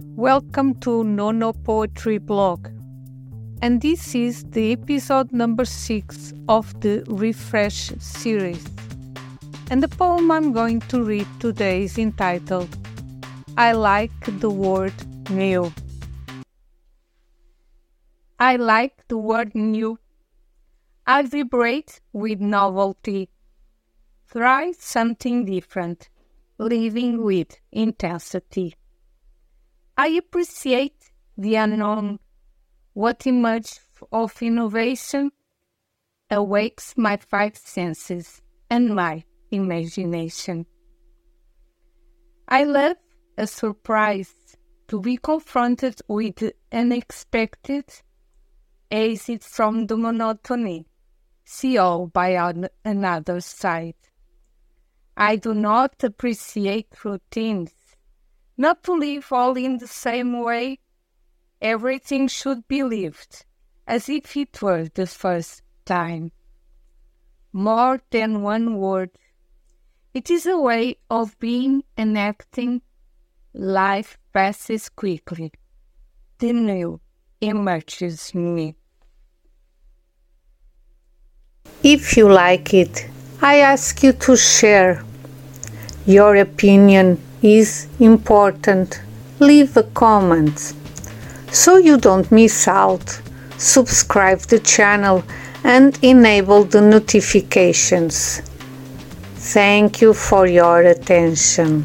Welcome to Nonô Poetry Blog. And this is the episode number six of the Refresh series. And the poem I'm going to read today is entitled I Like the Word New. I like the word new. I vibrate with novelty. Try something different, living with intensity. I appreciate the unknown. What emerges of innovation awakes my five senses and my imagination. I love a surprise to be confronted with unexpected, exit from the monotony, see all by another side. I do not appreciate routines, not to live all in the same way. Everything should be lived as if it were the first time. More than one word it is a way of being and acting. Life passes quickly. The new emerges me. If you like it, I ask you to share. Your opinion is important. Leave a comment. So you don't miss out. Subscribe the channel and enable the notifications. Thank you for your attention.